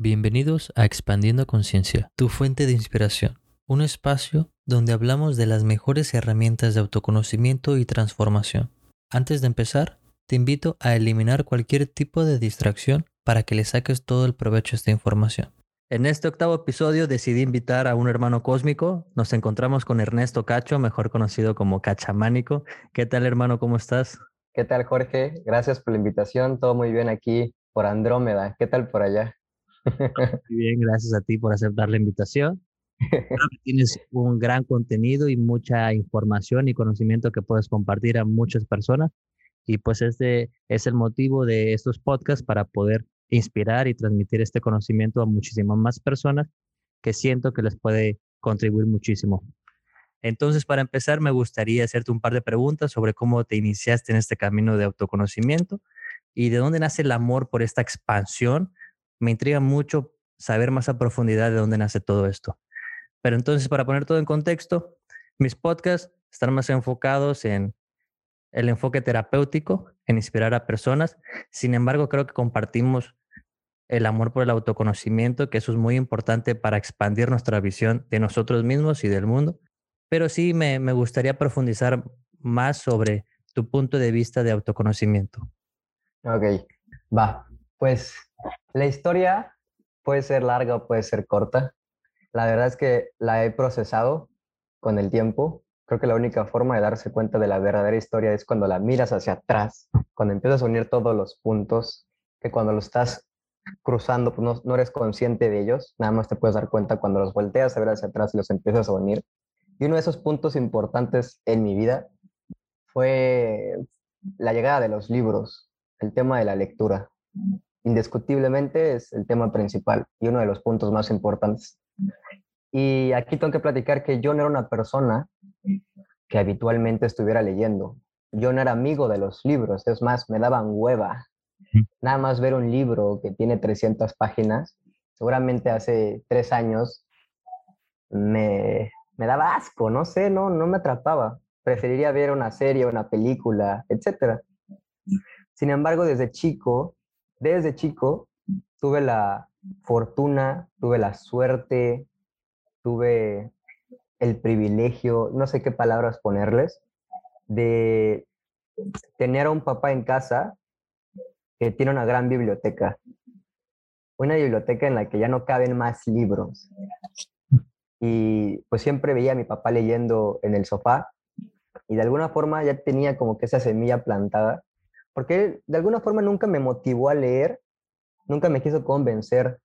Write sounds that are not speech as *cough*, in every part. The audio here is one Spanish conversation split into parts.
Bienvenidos a Expandiendo Conciencia, tu fuente de inspiración, un espacio donde hablamos de las mejores herramientas de autoconocimiento y transformación. Antes de empezar, te invito a eliminar cualquier tipo de distracción para que le saques todo el provecho a esta información. En este octavo episodio decidí invitar a un hermano cósmico. Nos encontramos con Ernesto Cacho, mejor conocido como Cachamánico. ¿Qué tal hermano? ¿Cómo estás? ¿Qué tal Jorge? Gracias por la invitación. Todo muy bien aquí por Andrómeda. ¿Qué tal por allá? Muy bien, gracias a ti por aceptar la invitación. Tienes un gran contenido y mucha información y conocimiento que puedes compartir a muchas personas. Y pues este es el motivo de estos podcasts para poder inspirar y transmitir este conocimiento a muchísimas más personas que siento que les puede contribuir muchísimo. Entonces, para empezar, me gustaría hacerte un par de preguntas sobre cómo te iniciaste en este camino de autoconocimiento y de dónde nace el amor por esta expansión me intriga mucho saber más a profundidad de dónde nace todo esto. Pero entonces, para poner todo en contexto, mis podcasts están más enfocados en el enfoque terapéutico, en inspirar a personas. Sin embargo, creo que compartimos el amor por el autoconocimiento, que eso es muy importante para expandir nuestra visión de nosotros mismos y del mundo. Pero sí me, gustaría profundizar más sobre tu punto de vista de autoconocimiento. Ok, va. Pues la historia puede ser larga o puede ser corta. La verdad es que la he procesado con el tiempo. Creo que la única forma de darse cuenta de la verdadera historia es cuando la miras hacia atrás, cuando empiezas a unir todos los puntos, que cuando lo estás cruzando pues no, eres consciente de ellos, nada más te puedes dar cuenta cuando los volteas a ver hacia atrás y los empiezas a unir. Y uno de esos puntos importantes en mi vida fue la llegada de los libros, el tema de la lectura indiscutiblemente es el tema principal y uno de los puntos más importantes. Y aquí tengo que platicar que yo no era una persona que habitualmente estuviera leyendo. Yo no era amigo de los libros, es más, me daban hueva. Nada más ver un libro que tiene 300 páginas, seguramente hace tres años me, me daba asco, no sé, no, no me atrapaba. Preferiría ver una serie, una película, etc. Sin embargo, desde chico desde chico tuve la fortuna, tuve la suerte, tuve el privilegio, no sé qué palabras ponerles, de tener a un papá en casa que tiene una gran biblioteca. Una biblioteca en la que ya no caben más libros. Y pues siempre veía a mi papá leyendo en el sofá y de alguna forma ya tenía como que esa semilla plantada porque de alguna forma nunca me motivó a leer, nunca me quiso convencer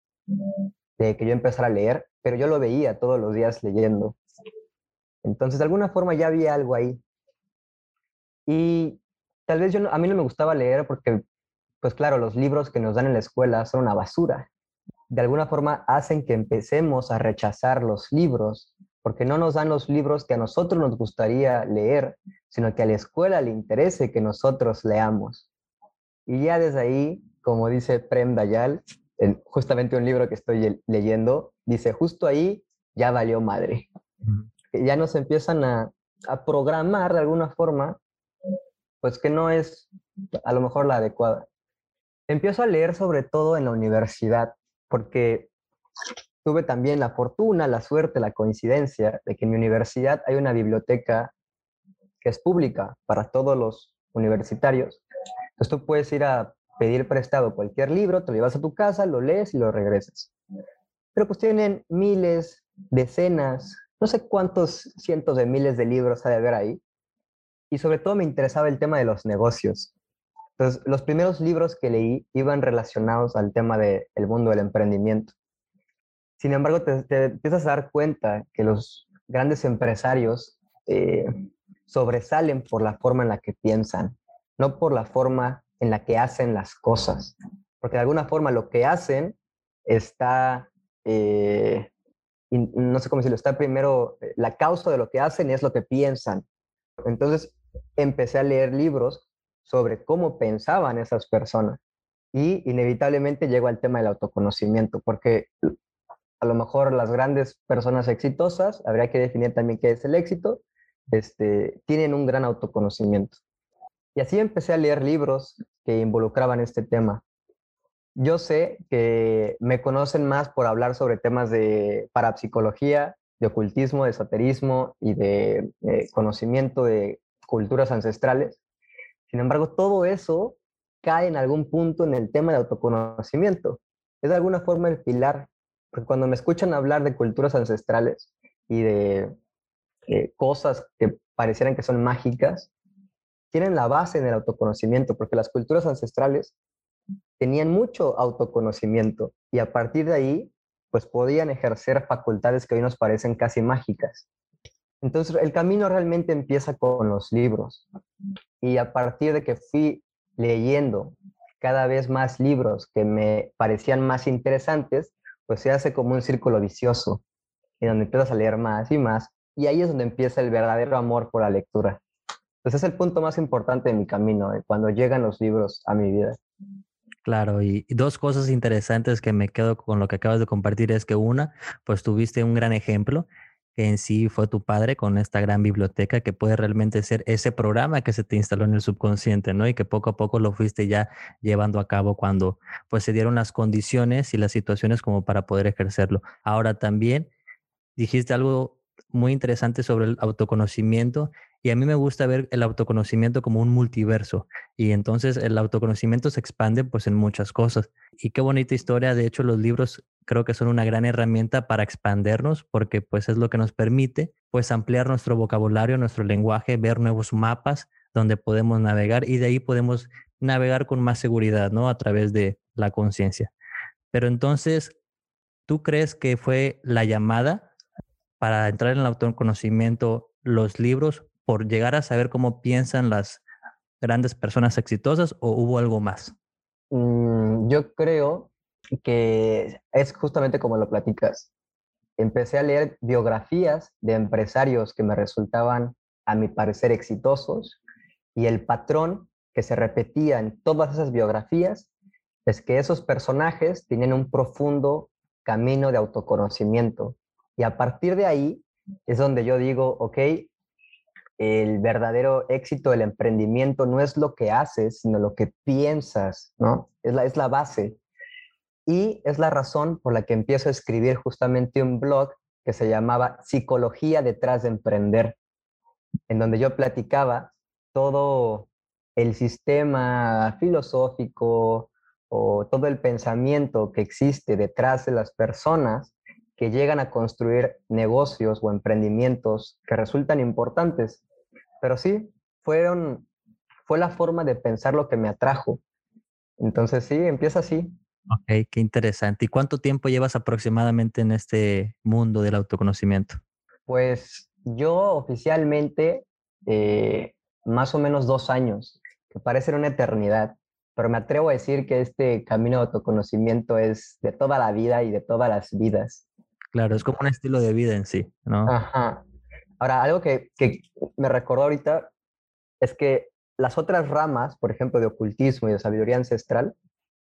de que yo empezara a leer, pero yo lo veía todos los días leyendo. Entonces, de alguna forma ya había algo ahí. Y tal vez yo a mí no me gustaba leer porque, pues claro, los libros que nos dan en la escuela son una basura. De alguna forma hacen que empecemos a rechazar los libros porque no nos dan los libros que a nosotros nos gustaría leer, sino que a la escuela le interese que nosotros leamos. Y ya desde ahí, como dice Prem Dayal, justamente un libro que estoy leyendo, dice, justo ahí ya valió madre. Ya nos empiezan a, a programar de alguna forma, pues que no es a lo mejor la adecuada. Empiezo a leer sobre todo en la universidad, porque tuve también la fortuna, la suerte, la coincidencia de que en mi universidad hay una biblioteca que es pública para todos los universitarios. Entonces tú puedes ir a pedir prestado cualquier libro, te lo llevas a tu casa, lo lees y lo regresas. Pero pues tienen miles, decenas, no sé cuántos cientos de miles de libros hay de haber ahí. Y sobre todo me interesaba el tema de los negocios. Entonces, los primeros libros que leí iban relacionados al tema del mundo del emprendimiento. Sin embargo, te, empiezas a dar cuenta que los grandes empresarios eh, sobresalen por la forma en la que piensan, no por la forma en la que hacen las cosas. Porque de alguna forma lo que hacen está, eh, no sé cómo decirlo, está primero, eh, la causa de lo que hacen es lo que piensan. Entonces empecé a leer libros sobre cómo pensaban esas personas y inevitablemente llego al tema del autoconocimiento, porque a lo mejor las grandes personas exitosas, habría que definir también qué es el éxito, este, tienen un gran autoconocimiento. Y así empecé a leer libros que involucraban este tema. yo sé que me conocen más por hablar sobre temas de parapsicología, de ocultismo, de esoterismo y de eh, conocimiento de culturas ancestrales. Sin embargo, todo eso cae en algún punto en el tema de autoconocimiento. Es de alguna forma el pilar, porque cuando me escuchan hablar de culturas ancestrales y de eh, cosas que parecieran que son mágicas, tienen la base en el autoconocimiento, porque las culturas ancestrales tenían mucho autoconocimiento y a partir de ahí, pues podían ejercer facultades que hoy nos parecen casi mágicas. Entonces, el camino realmente empieza con los libros. Y a partir de que fui leyendo cada vez más libros que me parecían más interesantes, pues se hace como un círculo vicioso, en donde empiezas a leer más y más, y ahí es donde empieza el verdadero amor por la lectura. Entonces es el punto más importante de mi camino, eh, cuando llegan los libros a mi vida. Claro, y, dos cosas interesantes que me quedo con lo que acabas de compartir es que una, pues tuviste un gran ejemplo que en sí fue tu padre con esta gran biblioteca que puede realmente ser ese programa que se te instaló en el subconsciente, ¿no? Y que poco a poco lo fuiste ya llevando a cabo cuando pues se dieron las condiciones y las situaciones como para poder ejercerlo. Ahora también dijiste algo muy interesante sobre el autoconocimiento y a mí me gusta ver el autoconocimiento como un multiverso. Y entonces el autoconocimiento se expande pues en muchas cosas. Y qué bonita historia. De hecho, los libros creo que son una gran herramienta para expandernos porque pues es lo que nos permite pues ampliar nuestro vocabulario, nuestro lenguaje, ver nuevos mapas donde podemos navegar y de ahí podemos navegar con más seguridad, ¿no? A través de la conciencia. Pero entonces, ¿tú crees que fue la llamada para entrar en el autoconocimiento los libros por llegar a saber cómo piensan las grandes personas exitosas o hubo algo más? Mm, yo creo que es justamente como lo platicas. Empecé a leer biografías de empresarios que me resultaban, a mi parecer, exitosos y el patrón que se repetía en todas esas biografías es que esos personajes tienen un profundo camino de autoconocimiento. Y a partir de ahí es donde yo digo, ok, el verdadero éxito del emprendimiento no es lo que haces, sino lo que piensas, ¿no? Es la, es la base. Y es la razón por la que empiezo a escribir justamente un blog que se llamaba Psicología detrás de emprender, en donde yo platicaba todo el sistema filosófico o todo el pensamiento que existe detrás de las personas que llegan a construir negocios o emprendimientos que resultan importantes pero sí, fueron, fue la forma de pensar lo que me atrajo. Entonces sí, empieza así. Ok, qué interesante. ¿Y cuánto tiempo llevas aproximadamente en este mundo del autoconocimiento? Pues yo oficialmente eh, más o menos dos años, que parece una eternidad, pero me atrevo a decir que este camino de autoconocimiento es de toda la vida y de todas las vidas. Claro, es como un estilo de vida en sí, ¿no? Ajá. Ahora, algo que, me recordó ahorita es que las otras ramas, por ejemplo, de ocultismo y de sabiduría ancestral,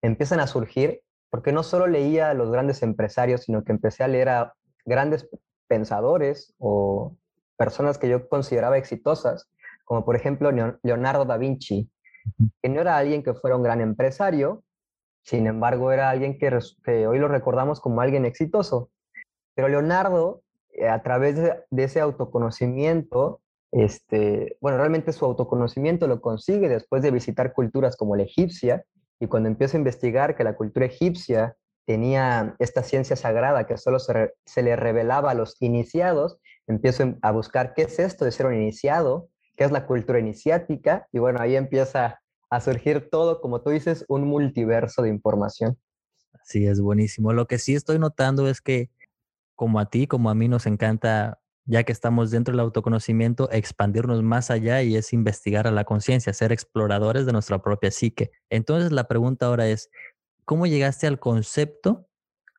empiezan a surgir porque no solo leía a los grandes empresarios, sino que empecé a leer a grandes pensadores o personas que yo consideraba exitosas, como por ejemplo Leonardo da Vinci, que no era alguien que fuera un gran empresario, sin embargo era alguien que, que hoy lo recordamos como alguien exitoso. Pero Leonardo eh, a través de, ese autoconocimiento, este, bueno, realmente su autoconocimiento lo consigue después de visitar culturas como la egipcia, y cuando empieza a investigar que la cultura egipcia tenía esta ciencia sagrada que solo se, se le revelaba a los iniciados, empiezo a buscar qué es esto de ser un iniciado, qué es la cultura iniciática, y bueno, ahí empieza a surgir todo, como tú dices, un multiverso de información. Sí, es buenísimo. Lo que sí estoy notando es que como a ti, como a mí nos encanta, ya que estamos dentro del autoconocimiento, expandirnos más allá y es investigar a la conciencia, ser exploradores de nuestra propia psique. Entonces la pregunta ahora es, ¿cómo llegaste al concepto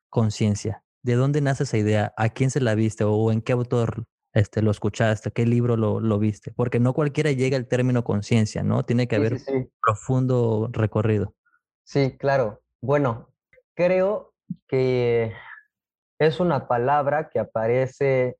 conciencia? ¿De dónde nace esa idea? ¿A quién se la viste o en qué autor este, lo escuchaste? ¿Qué libro lo, viste? Porque no cualquiera llega al término conciencia, ¿no? Tiene que haber un profundo recorrido. Sí, claro. Bueno, creo que es una palabra que aparece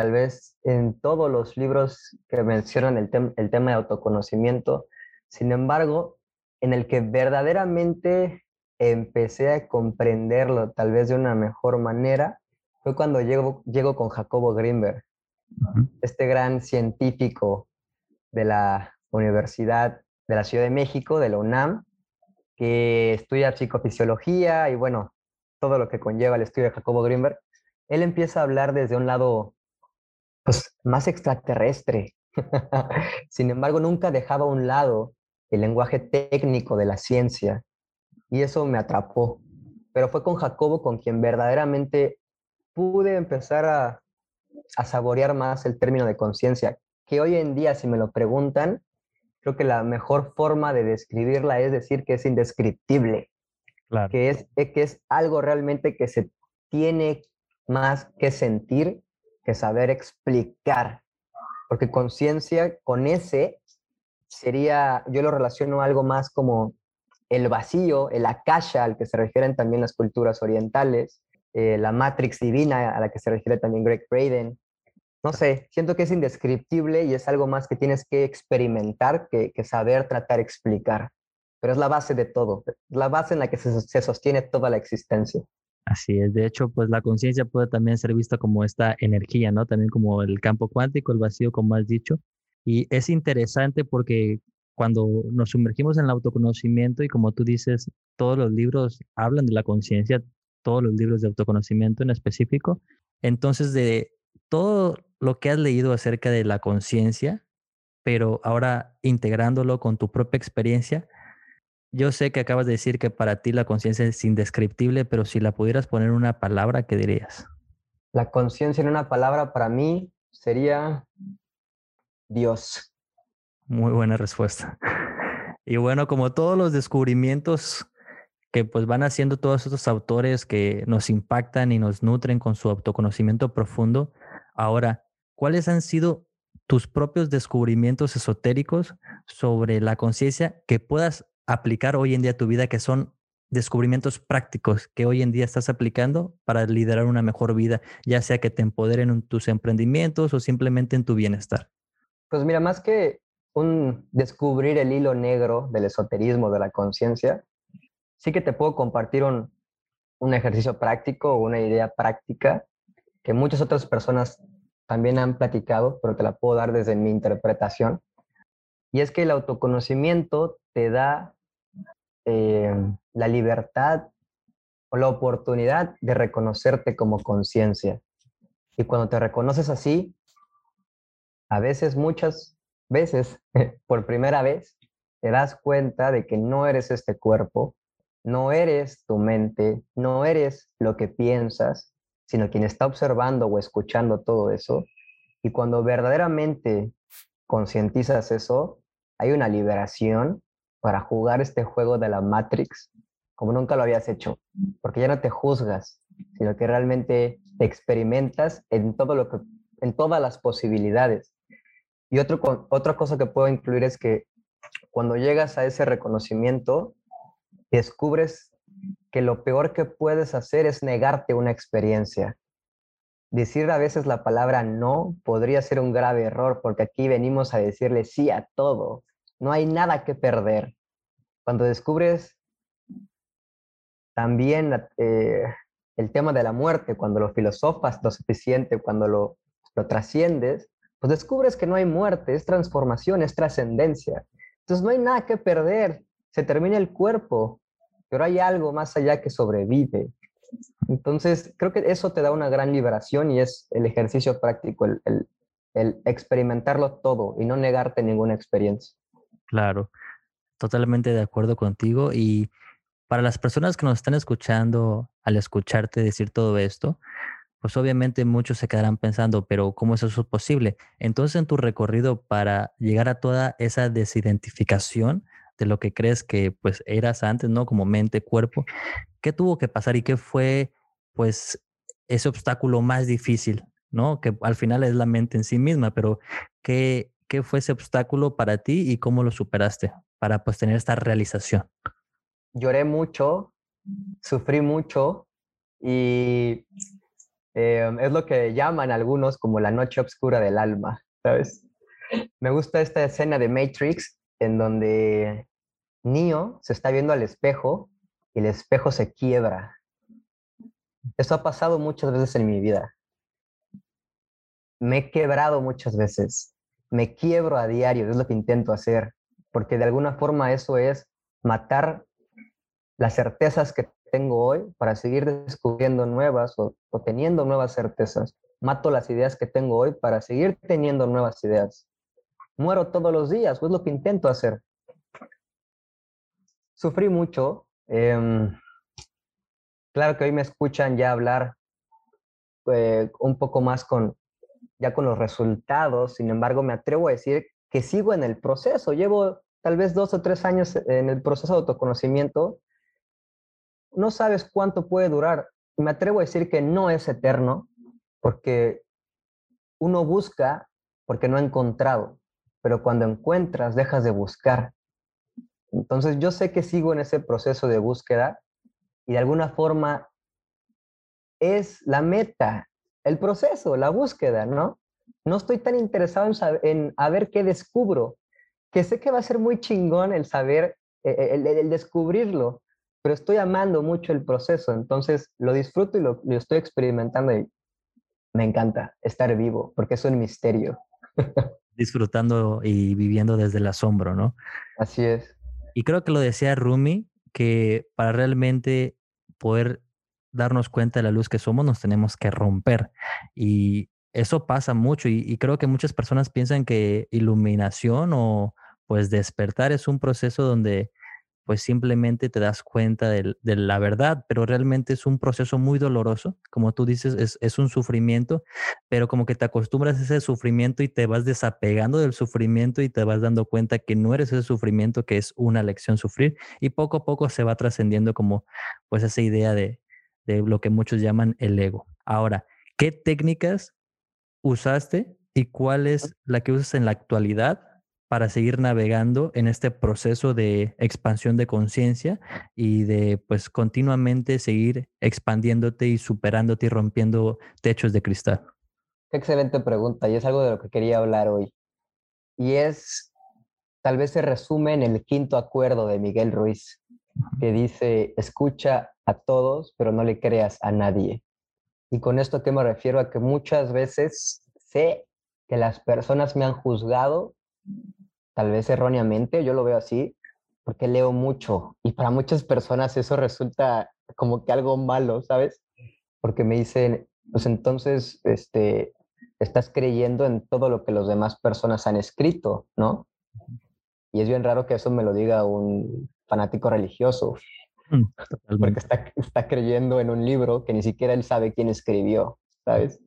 tal vez en todos los libros que mencionan el, el tema de autoconocimiento, sin embargo, en el que verdaderamente empecé a comprenderlo tal vez de una mejor manera fue cuando llego, llego con Jacobo Grimberg, este gran científico de la Universidad de la Ciudad de México, de la UNAM, que estudia psicofisiología y bueno, todo lo que conlleva el estudio de Jacobo Grimberg. Él empieza a hablar desde un lado pues, más extraterrestre. *laughs* Sin embargo, nunca dejaba a un lado el lenguaje técnico de la ciencia y eso me atrapó. Pero fue con Jacobo con quien verdaderamente pude empezar a, a saborear más el término de conciencia, que hoy en día, si me lo preguntan, creo que la mejor forma de describirla es decir que es indescriptible, que, es, que es algo realmente que se tiene más que sentir que saber explicar, porque conciencia con ese sería, yo lo relaciono algo más como el vacío, el akasha al que se refieren también las culturas orientales, eh, la matrix divina a la que se refiere también Greg Braden. No sé, siento que es indescriptible y es algo más que tienes que experimentar que, saber tratar explicar. Pero es la base de todo, la base en la que se, se sostiene toda la existencia. Así es, de hecho, pues la conciencia puede también ser vista como esta energía, ¿no? También como el campo cuántico, el vacío, como has dicho. Y es interesante porque cuando nos sumergimos en el autoconocimiento y como tú dices, todos los libros hablan de la conciencia, todos los libros de autoconocimiento en específico. Entonces, de todo lo que has leído acerca de la conciencia, pero ahora integrándolo con tu propia experiencia, yo sé que acabas de decir que para ti la conciencia es indescriptible, pero si la pudieras poner en una palabra, ¿qué dirías? La conciencia en una palabra para mí sería Dios. Muy buena respuesta. *laughs* Y bueno, como todos los descubrimientos que pues van haciendo todos estos autores que nos impactan y nos nutren con su autoconocimiento profundo. Ahora, ¿cuáles han sido tus propios descubrimientos esotéricos sobre la conciencia que puedas aplicar hoy en día a tu vida, que son descubrimientos prácticos que hoy en día estás aplicando para liderar una mejor vida, ya sea que te empoderen en tus emprendimientos o simplemente en tu bienestar? Pues mira, más que un descubrir el hilo negro del esoterismo de la conciencia, sí que te puedo compartir un, ejercicio práctico o una idea práctica que muchas otras personas también han platicado, pero te la puedo dar desde mi interpretación. Y es que el autoconocimiento te da eh, la libertad o la oportunidad de reconocerte como conciencia. Y cuando te reconoces así, a veces, muchas veces, *laughs* por primera vez, te das cuenta de que no eres este cuerpo, no eres tu mente, no eres lo que piensas, sino quien está observando o escuchando todo eso. Y cuando verdaderamente concientizas eso, hay una liberación para jugar este juego de la Matrix como nunca lo habías hecho, porque ya no te juzgas, sino que realmente te experimentas en todo lo que en todas las posibilidades. Y otro, otra cosa que puedo incluir es que cuando llegas a ese reconocimiento, descubres que lo peor que puedes hacer es negarte una experiencia. Decir a veces la palabra no podría ser un grave error porque aquí venimos a decirle sí a todo. No hay nada que perder. Cuando descubres también eh, el tema de la muerte, cuando lo filosofas lo suficiente, cuando lo, lo trasciendes, pues descubres que no hay muerte, es transformación, es trascendencia. Entonces no hay nada que perder. Se termina el cuerpo, pero hay algo más allá que sobrevive. Entonces, creo que eso te da una gran liberación y es el ejercicio práctico, el, el, experimentarlo todo y no negarte ninguna experiencia. Claro, totalmente de acuerdo contigo. Y para las personas que nos están escuchando, al escucharte decir todo esto, pues obviamente muchos se quedarán pensando, pero ¿cómo es eso posible? Entonces, en tu recorrido para llegar a toda esa desidentificación, de lo que crees que pues eras antes, ¿no? Como mente, cuerpo. ¿Qué tuvo que pasar y qué fue pues ese obstáculo más difícil, ¿no? Que al final es la mente en sí misma, pero ¿qué, qué fue ese obstáculo para ti y cómo lo superaste para pues tener esta realización? Lloré mucho, sufrí mucho y em, es lo que llaman algunos como la noche oscura del alma, ¿sabes? Me gusta esta escena de Matrix en donde Neo se está viendo al espejo y el espejo se quiebra. Eso ha pasado muchas veces en mi vida. Me he quebrado muchas veces. Me quiebro a diario, es lo que intento hacer, porque de alguna forma eso es matar las certezas que tengo hoy para seguir descubriendo nuevas o, teniendo nuevas certezas. Mato las ideas que tengo hoy para seguir teniendo nuevas ideas. Muero todos los días, es lo que intento hacer. Sufrí mucho. Em, claro que hoy me escuchan ya hablar eh, un poco más con, ya con los resultados, sin embargo me atrevo a decir que sigo en el proceso. Llevo tal vez dos o tres años en el proceso de autoconocimiento no sabes cuánto puede durar. Me atrevo a decir que no es eterno, porque uno busca porque no ha encontrado, pero cuando encuentras dejas de buscar. Entonces yo sé que sigo en ese proceso de búsqueda y de alguna forma es la meta, el proceso, la búsqueda, ¿no? No estoy tan interesado en, saber, en a ver qué descubro, que sé que va a ser muy chingón el saber, e, e, el descubrirlo, pero estoy amando mucho el proceso, entonces lo disfruto y lo, estoy experimentando y me encanta estar vivo, porque es un misterio. *laughs* Disfrutando y viviendo desde el asombro, ¿no? Así es. Y creo que lo decía Rumi, que para realmente poder darnos cuenta de la luz que somos, nos tenemos que romper. Y eso pasa mucho y, creo que muchas personas piensan que iluminación o pues despertar es un proceso donde pues simplemente te das cuenta de, la verdad, pero realmente es un proceso muy doloroso, como tú dices, es, un sufrimiento, pero como que te acostumbras a ese sufrimiento y te vas desapegando del sufrimiento y te vas dando cuenta que no eres ese sufrimiento, que es una lección sufrir, y poco a poco se va trascendiendo como pues esa idea de, de lo que muchos llaman el ego. Ahora, ¿qué técnicas usaste y cuál es la que usas en la actualidad para seguir navegando en este proceso de expansión de conciencia y de pues continuamente seguir expandiéndote y superándote y rompiendo techos de cristal? excelente pregunta y es algo de lo que quería hablar hoy. Y es, tal vez se resume en el quinto acuerdo de Miguel Ruiz, que dice, escucha a todos, pero no le creas a nadie. Y con esto que me refiero a que muchas veces sé que las personas me han juzgado tal vez erróneamente, yo lo veo así, porque leo mucho y para muchas personas eso resulta como que algo malo, ¿sabes? Porque me dicen, pues entonces, este, estás creyendo en todo lo que las demás personas han escrito, ¿no? Y es bien raro que eso me lo diga un fanático religioso, mm, porque está, está creyendo en un libro que ni siquiera él sabe quién escribió, ¿sabes?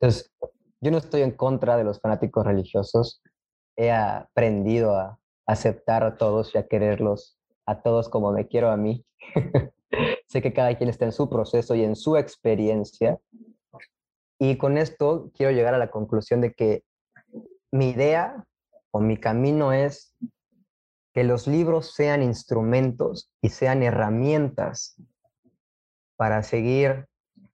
Entonces, yo no estoy en contra de los fanáticos religiosos, he aprendido a aceptar a todos y a quererlos a todos como me quiero a mí. *laughs* sé que cada quien está en su proceso y en su experiencia. Y con esto quiero llegar a la conclusión de que mi idea o mi camino es que los libros sean instrumentos y sean herramientas para seguir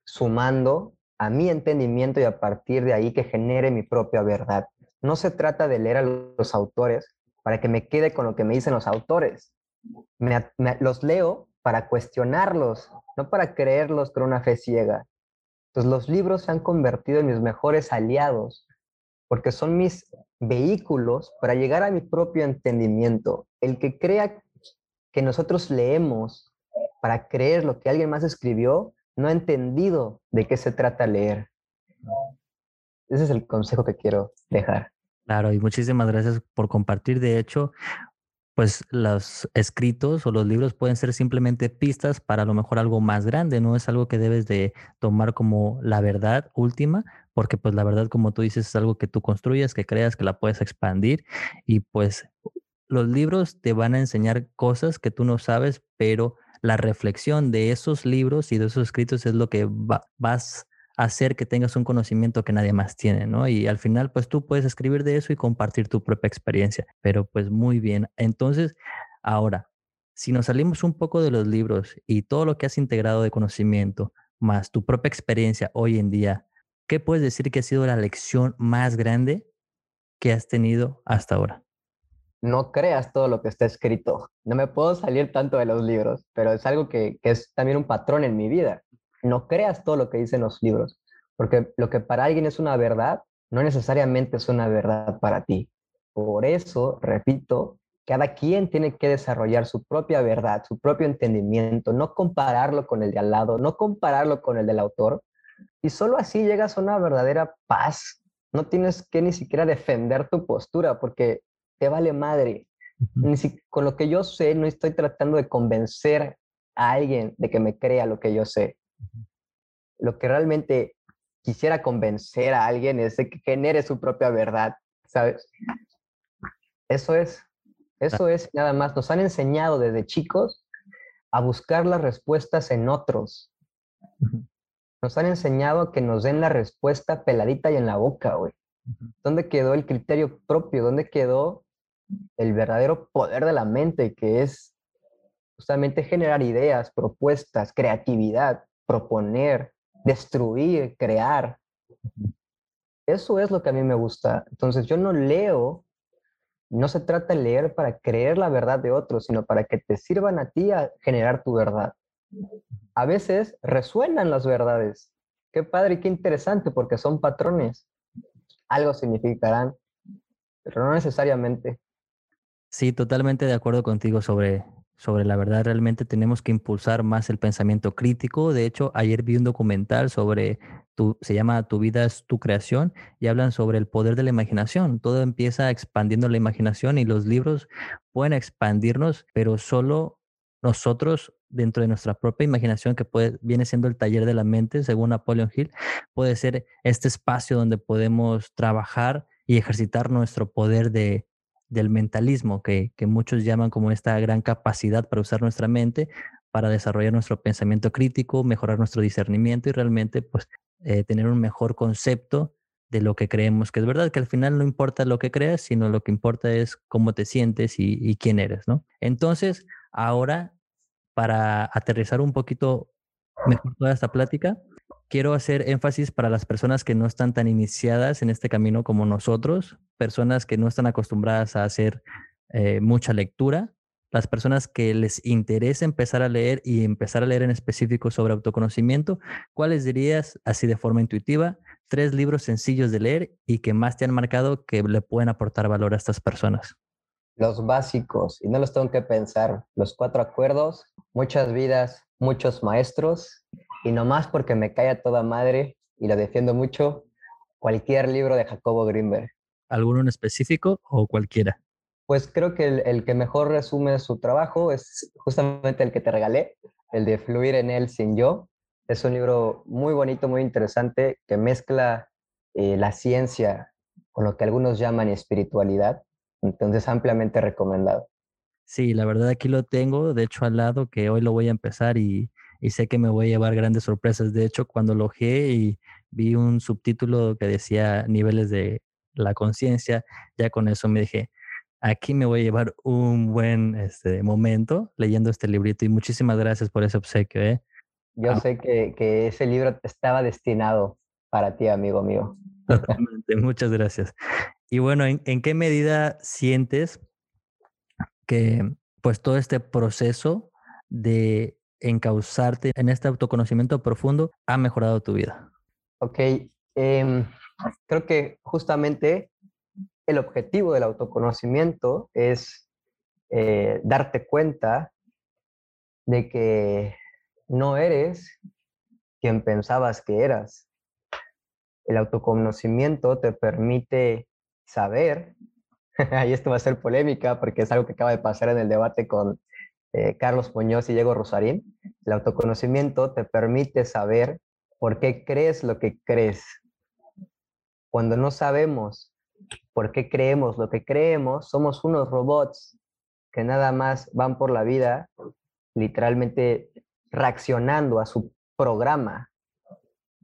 sumando a mi entendimiento y a partir de ahí que genere mi propia verdad. No se trata de leer a los autores para que me quede con lo que me dicen los autores. los leo para cuestionarlos, no para creerlos con una fe ciega. Entonces los libros se han convertido en mis mejores aliados porque son mis vehículos para llegar a mi propio entendimiento. El que crea que nosotros leemos para creer lo que alguien más escribió, no ha entendido de qué se trata leer. Ese es el consejo que quiero dejar. Claro, y muchísimas gracias por compartir. De hecho, pues los escritos o los libros pueden ser simplemente pistas para lo mejor algo más grande, no es algo que debes de tomar como la verdad última, porque pues la verdad, como tú dices, es algo que tú construyes, que creas, que la puedes expandir y pues los libros te van a enseñar cosas que tú no sabes, pero la reflexión de esos libros y de esos escritos es lo que vas hacer que tengas un conocimiento que nadie más tiene, ¿no? Y al final, pues tú puedes escribir de eso y compartir tu propia experiencia, pero pues muy bien. Entonces, ahora, si nos salimos un poco de los libros y todo lo que has integrado de conocimiento, más tu propia experiencia hoy en día, ¿qué puedes decir que ha sido la lección más grande que has tenido hasta ahora? no creas todo lo que está escrito. No me puedo salir tanto de los libros, pero es algo que, que es también un patrón en mi vida. No creas todo lo que dicen los libros, porque lo que para alguien es una verdad, no necesariamente es una verdad para ti. Por eso, repito, cada quien tiene que desarrollar su propia verdad, su propio entendimiento, no compararlo con el de al lado, no compararlo con el del autor. Y solo así llegas a una verdadera paz. No tienes que ni siquiera defender tu postura porque te vale madre. Ni si, con lo que yo sé, no estoy tratando de convencer a alguien de que me crea lo que yo sé. Lo que realmente quisiera convencer a alguien es de que genere su propia verdad, ¿sabes? Eso es. Eso es nada más. Nos han enseñado desde chicos a buscar las respuestas en otros. Nos han enseñado que nos den la respuesta peladita y en la boca, güey. ¿Dónde quedó el criterio propio? ¿Dónde quedó el verdadero poder de la mente, que es justamente generar ideas, propuestas, creatividad, proponer, destruir, crear? Eso es lo que a mí me gusta. Entonces yo no leo no se trata de leer para creer la verdad de otros, sino para que te sirvan a ti a generar tu verdad. A veces resuenan las verdades. Qué padre y qué interesante porque son patrones. Algo significarán, pero no necesariamente. Sí, totalmente de acuerdo contigo sobre, sobre la verdad. Realmente tenemos que impulsar más el pensamiento crítico. De hecho, ayer vi un documental sobre se llama Tu vida es tu creación y hablan sobre el poder de la imaginación. Todo empieza expandiendo la imaginación y los libros pueden expandirnos, pero solo nosotros dentro de nuestra propia imaginación, que puede, viene siendo el taller de la mente, según Napoleon Hill, puede ser este espacio donde podemos trabajar y ejercitar nuestro poder de, del mentalismo, que, que muchos llaman como esta gran capacidad para usar nuestra mente para desarrollar nuestro pensamiento crítico, mejorar nuestro discernimiento y realmente pues eh, tener un mejor concepto de lo que creemos, que es verdad que al final no importa lo que creas, sino lo que importa es cómo te sientes y, quién eres, ¿no? Entonces, ahora, para aterrizar un poquito mejor toda esta plática, quiero hacer énfasis para las personas que no están tan iniciadas en este camino como nosotros, personas que no están acostumbradas a hacer eh, mucha lectura, las personas que les interesa empezar a leer y empezar a leer en específico sobre autoconocimiento, ¿cuáles dirías así de forma intuitiva? Tres libros sencillos de leer y que más te han marcado que le pueden aportar valor a estas personas. Los básicos, y no los tengo que pensar, los cuatro acuerdos, muchas vidas, muchos maestros, y no más porque me cae a toda madre y lo defiendo mucho, cualquier libro de Jacobo Greenberg. ¿Alguno en específico o cualquiera? Pues creo que el, que mejor resume su trabajo es justamente el que te regalé, el de Fluir en él sin yo. Es un libro muy bonito, muy interesante, que mezcla eh, la ciencia con lo que algunos llaman espiritualidad. Entonces, ampliamente recomendado. Sí, la verdad aquí lo tengo, de hecho al lado, que hoy lo voy a empezar y, y sé que me voy a llevar grandes sorpresas. De hecho, cuando lo y vi un subtítulo que decía niveles de la conciencia, ya con eso me dije, aquí me voy a llevar un buen este, momento leyendo este librito y muchísimas gracias por ese obsequio. ¿eh? Yo sé que, que, ese libro estaba destinado para ti, amigo mío. *laughs* Totalmente, muchas gracias. Y bueno, ¿en, ¿en, qué medida sientes que pues todo este proceso de encauzarte en este autoconocimiento profundo ha mejorado tu vida? Ok, eh, creo que justamente el objetivo del autoconocimiento es eh, darte cuenta de que no eres quien pensabas que eras. El autoconocimiento te permite saber, *laughs* y esto va a ser polémica porque es algo que acaba de pasar en el debate con eh, Carlos Muñoz y Diego Rosarín, el autoconocimiento te permite saber por qué crees lo que crees. Cuando no sabemos por qué creemos lo que creemos, somos unos robots que nada más van por la vida literalmente reaccionando a su programa,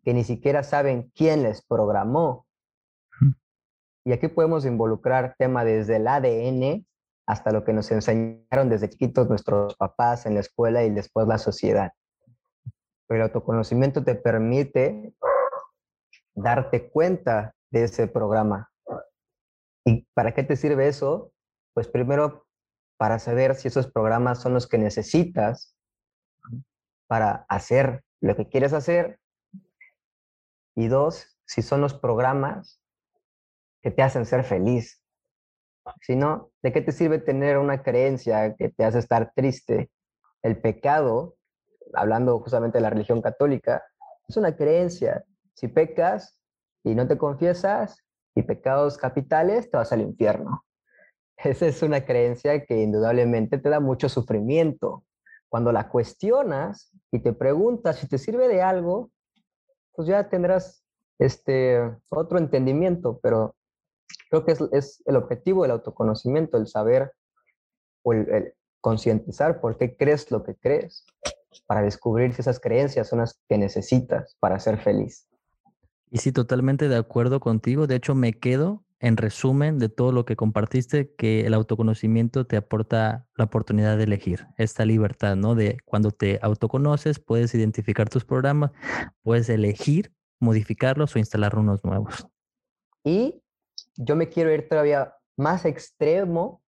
que ni siquiera saben quién les programó. Y aquí podemos involucrar tema desde el ADN hasta lo que nos enseñaron desde chiquitos nuestros papás en la escuela y después la sociedad. Pero el autoconocimiento te permite darte cuenta de ese programa, ¿Y para qué te sirve eso? pues primero para saber si esos programas son los que necesitas para hacer lo que quieres hacer. Y dos, si son los programas que te hacen ser feliz. Si no, ¿de qué te sirve tener una creencia que te hace estar triste? El pecado, hablando justamente de la religión católica, es una creencia. Si pecas y no te confiesas y pecados capitales, te vas al infierno. *laughs* Esa es una creencia que indudablemente te da mucho sufrimiento. Cuando la cuestionas y te preguntas si te sirve de algo, pues ya tendrás este otro entendimiento, pero creo que es, el objetivo del autoconocimiento, el saber o el concientizar por qué crees lo que crees, para descubrir si esas creencias son las que necesitas para ser feliz. Y sí, totalmente de acuerdo contigo. De hecho, me quedo en resumen de todo lo que compartiste, que el autoconocimiento te aporta la oportunidad de elegir esta libertad, ¿no? De cuando te autoconoces, puedes identificar tus programas, puedes elegir modificarlos o instalar unos nuevos. Y yo me quiero ir todavía más extremo,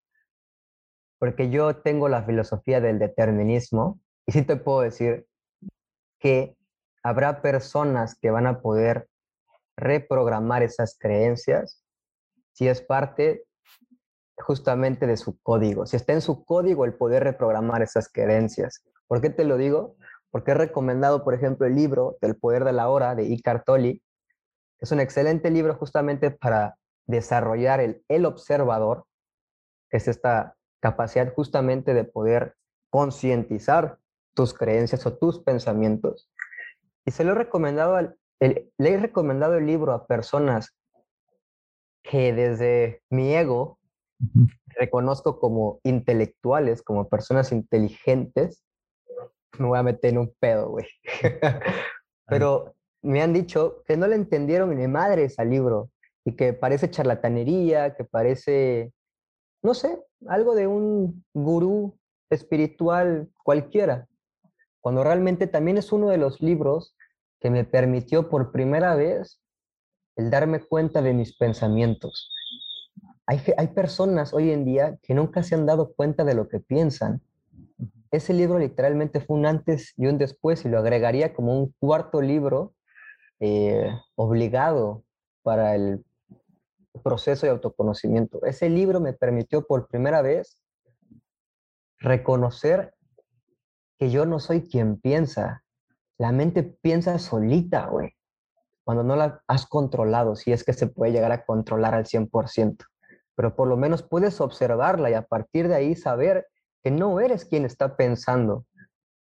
porque yo tengo la filosofía del determinismo, y sí te puedo decir que habrá personas que van a poder reprogramar esas creencias si es parte justamente de su código, si está en su código el poder reprogramar esas creencias. ¿Por qué te lo digo? Porque he recomendado, por ejemplo, el libro del poder de la hora de Icар Tolle. Es un excelente libro justamente para desarrollar el, el observador, que es esta capacidad justamente de poder concientizar tus creencias o tus pensamientos. Y se lo he recomendado, le he recomendado el libro a personas que desde mi ego reconozco como intelectuales, como personas inteligentes, me voy a meter en un pedo, güey. *laughs* Pero me han dicho que no le entendieron ni madres al libro y que parece charlatanería, que parece, no sé, algo de un gurú espiritual cualquiera, cuando realmente también es uno de los libros que me permitió por primera vez el darme cuenta de mis pensamientos. Hay, hay personas hoy en día que nunca se han dado cuenta de lo que piensan. Ese libro literalmente fue un antes y un después y lo agregaría como un cuarto libro eh, obligado para el proceso de autoconocimiento. Ese libro me permitió por primera vez reconocer que yo no soy quien piensa. La mente piensa solita, güey cuando no la has controlado, si es que se puede llegar a controlar al 100%, pero por lo menos puedes observarla y a partir de ahí saber que no eres quien está pensando.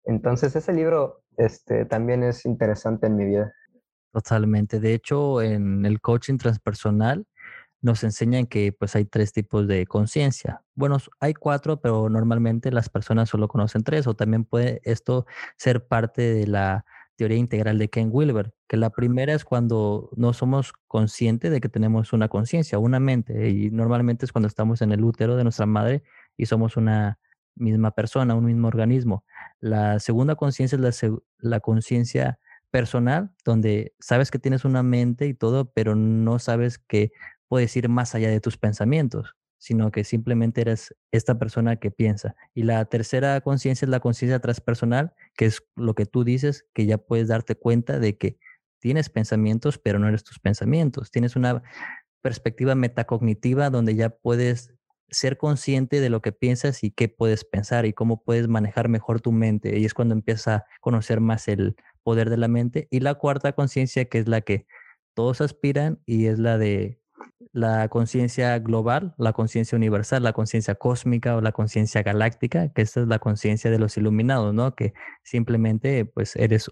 Entonces ese libro este, también es interesante en mi vida. Totalmente. De hecho, en el coaching transpersonal nos enseñan que pues hay tres tipos de conciencia. Bueno, hay cuatro, pero normalmente las personas solo conocen tres o también puede esto ser parte de la teoría integral de Ken Wilber, que la primera es cuando no somos conscientes de que tenemos una conciencia, una mente, y normalmente es cuando estamos en el útero de nuestra madre y somos una misma persona, un mismo organismo. La segunda conciencia es la, la conciencia personal, donde sabes que tienes una mente y todo, pero no sabes que puedes ir más allá de tus pensamientos sino que simplemente eres esta persona que piensa. Y la tercera conciencia es la conciencia transpersonal, que es lo que tú dices, que ya puedes darte cuenta de que tienes pensamientos, pero no eres tus pensamientos. Tienes una perspectiva metacognitiva donde ya puedes ser consciente de lo que piensas y qué puedes pensar y cómo puedes manejar mejor tu mente. Y es cuando empiezas a conocer más el poder de la mente. Y la cuarta conciencia, que es la que todos aspiran y es la de la conciencia global, la conciencia universal, la conciencia cósmica o la conciencia galáctica, que esta es la conciencia de los iluminados, ¿no? Que simplemente pues eres,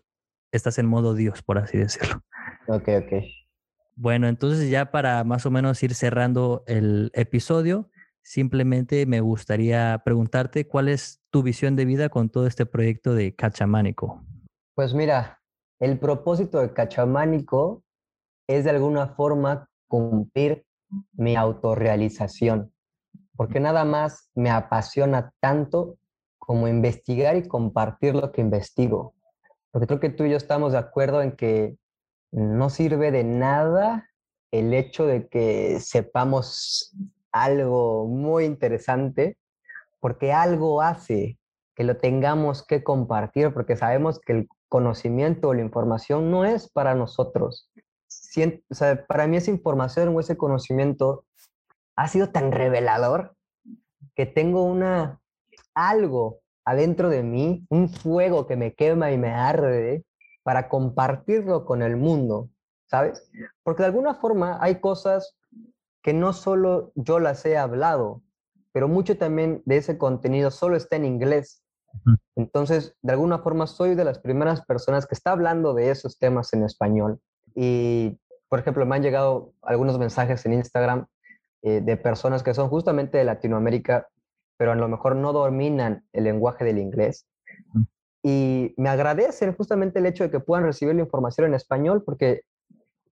estás en modo Dios, por así decirlo. Ok, ok. Bueno, entonces ya para más o menos ir cerrando el episodio, simplemente me gustaría preguntarte cuál es tu visión de vida con todo este proyecto de Cachamánico. Pues mira, el propósito de Cachamánico es de alguna forma cumplir mi autorrealización, porque nada más me apasiona tanto como investigar y compartir lo que investigo. Porque creo que tú y yo estamos de acuerdo en que no sirve de nada el hecho de que sepamos algo muy interesante porque algo hace que lo tengamos que compartir porque sabemos que el conocimiento o la información no es para nosotros. O sea, para mí esa información o ese conocimiento ha sido tan revelador que tengo una algo adentro de mí, un fuego que me quema y me arde para compartirlo con el mundo, ¿sabes? Porque de alguna forma hay cosas que no solo yo las he hablado, pero mucho también de ese contenido solo está en inglés. Entonces, de alguna forma soy de las primeras personas que está hablando de esos temas en español. Y, por ejemplo, me han llegado algunos mensajes en Instagram eh, de personas que son justamente de Latinoamérica pero a lo mejor no dominan el lenguaje del inglés. Y me agradecen justamente el hecho de que puedan recibir la información en español porque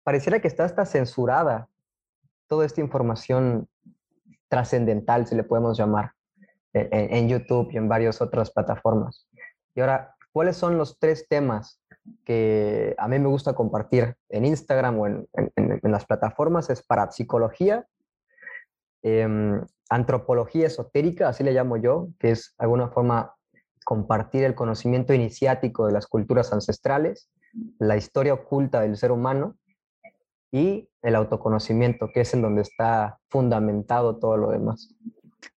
pareciera que está hasta censurada toda esta información trascendental, si le podemos llamar, en, YouTube y en varias otras plataformas. Y ahora, ¿cuáles son los tres temas que a mí me gusta compartir en Instagram o en, en las plataformas? Es para psicología, Em, antropología esotérica, así le llamo yo, que es de alguna forma compartir el conocimiento iniciático de las culturas ancestrales, la historia oculta del ser humano y el autoconocimiento, que es en donde está fundamentado todo lo demás.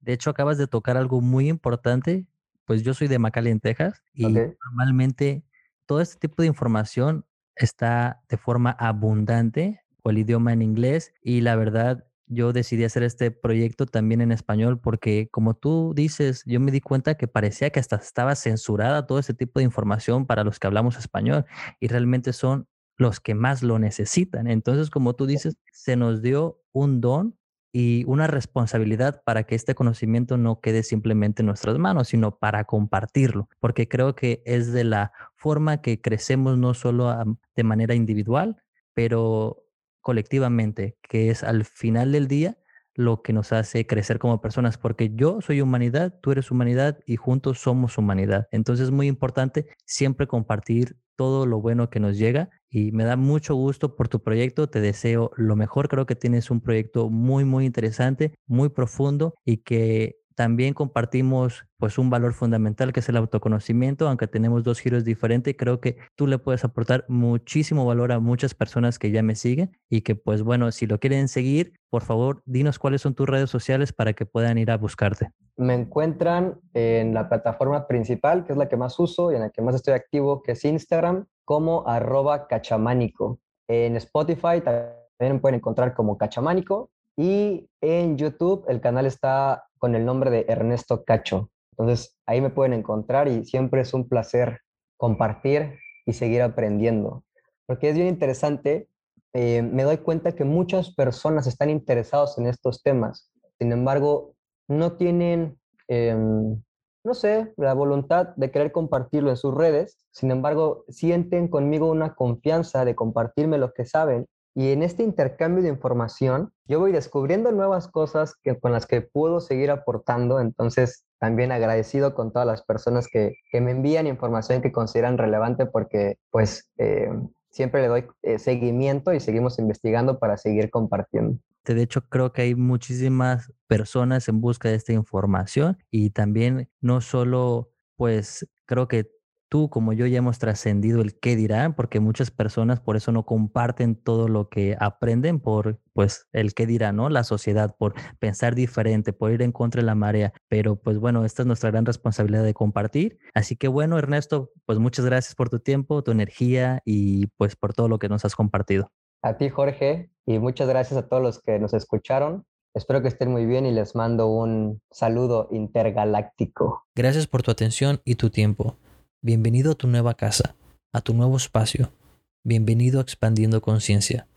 De hecho, acabas de tocar algo muy importante, pues yo soy de McAllen, Texas, y normalmente todo este tipo de información está de forma abundante o el idioma en inglés y la verdad yo decidí hacer este proyecto también en español porque como tú dices, yo me di cuenta que parecía que hasta estaba censurada todo ese tipo de información para los que hablamos español y realmente son los que más lo necesitan. Entonces, como tú dices, se nos dio un don y una responsabilidad para que este conocimiento no quede simplemente en nuestras manos, sino para compartirlo, porque creo que es de la forma que crecemos no solo de manera individual, pero colectivamente, que es al final del día lo que nos hace crecer como personas, porque yo soy humanidad, tú eres humanidad y juntos somos humanidad. Entonces es muy importante siempre compartir todo lo bueno que nos llega y me da mucho gusto por tu proyecto, te deseo lo mejor, creo que tienes un proyecto muy, muy interesante, muy profundo y que también compartimos pues un valor fundamental que es el autoconocimiento, aunque tenemos dos giros diferentes, creo que tú le puedes aportar muchísimo valor a muchas personas que ya me siguen y que pues bueno, si lo quieren seguir, por favor, dinos cuáles son tus redes sociales para que puedan ir a buscarte. Me encuentran en la plataforma principal, que es la que más uso y en la que más estoy activo, que es Instagram, como arroba cachamánico. En Spotify también pueden encontrar como cachamánico y en YouTube el canal está con el nombre de Ernesto Cacho. Entonces ahí me pueden encontrar y siempre es un placer compartir y seguir aprendiendo. Porque es bien interesante, eh, me doy cuenta que muchas personas están interesados en estos temas. Sin embargo, no tienen, em, no sé, la voluntad de querer compartirlo en sus redes. Sin embargo, sienten conmigo una confianza de compartirme lo que saben y en este intercambio de información, yo voy descubriendo nuevas cosas que, con las que puedo seguir aportando. Entonces, también agradecido con todas las personas que, que me envían información que consideran relevante porque, pues, eh, siempre le doy eh, seguimiento y seguimos investigando para seguir compartiendo. De hecho, creo que hay muchísimas personas en busca de esta información y también no solo, pues, creo que tú como yo ya hemos trascendido el qué dirán, porque muchas personas por eso no comparten todo lo que aprenden por pues el qué dirá, ¿no? La sociedad, por pensar diferente, por ir en contra de la marea. Pero pues bueno, esta es nuestra gran responsabilidad de compartir. Así que bueno, Ernesto, pues muchas gracias por tu tiempo, tu energía y pues por todo lo que nos has compartido. A ti, Jorge, y muchas gracias a todos los que nos escucharon. Espero que estén muy bien y les mando un saludo intergaláctico. Gracias por tu atención y tu tiempo. Bienvenido a tu nueva casa, a tu nuevo espacio. Bienvenido a Expandiendo Conciencia.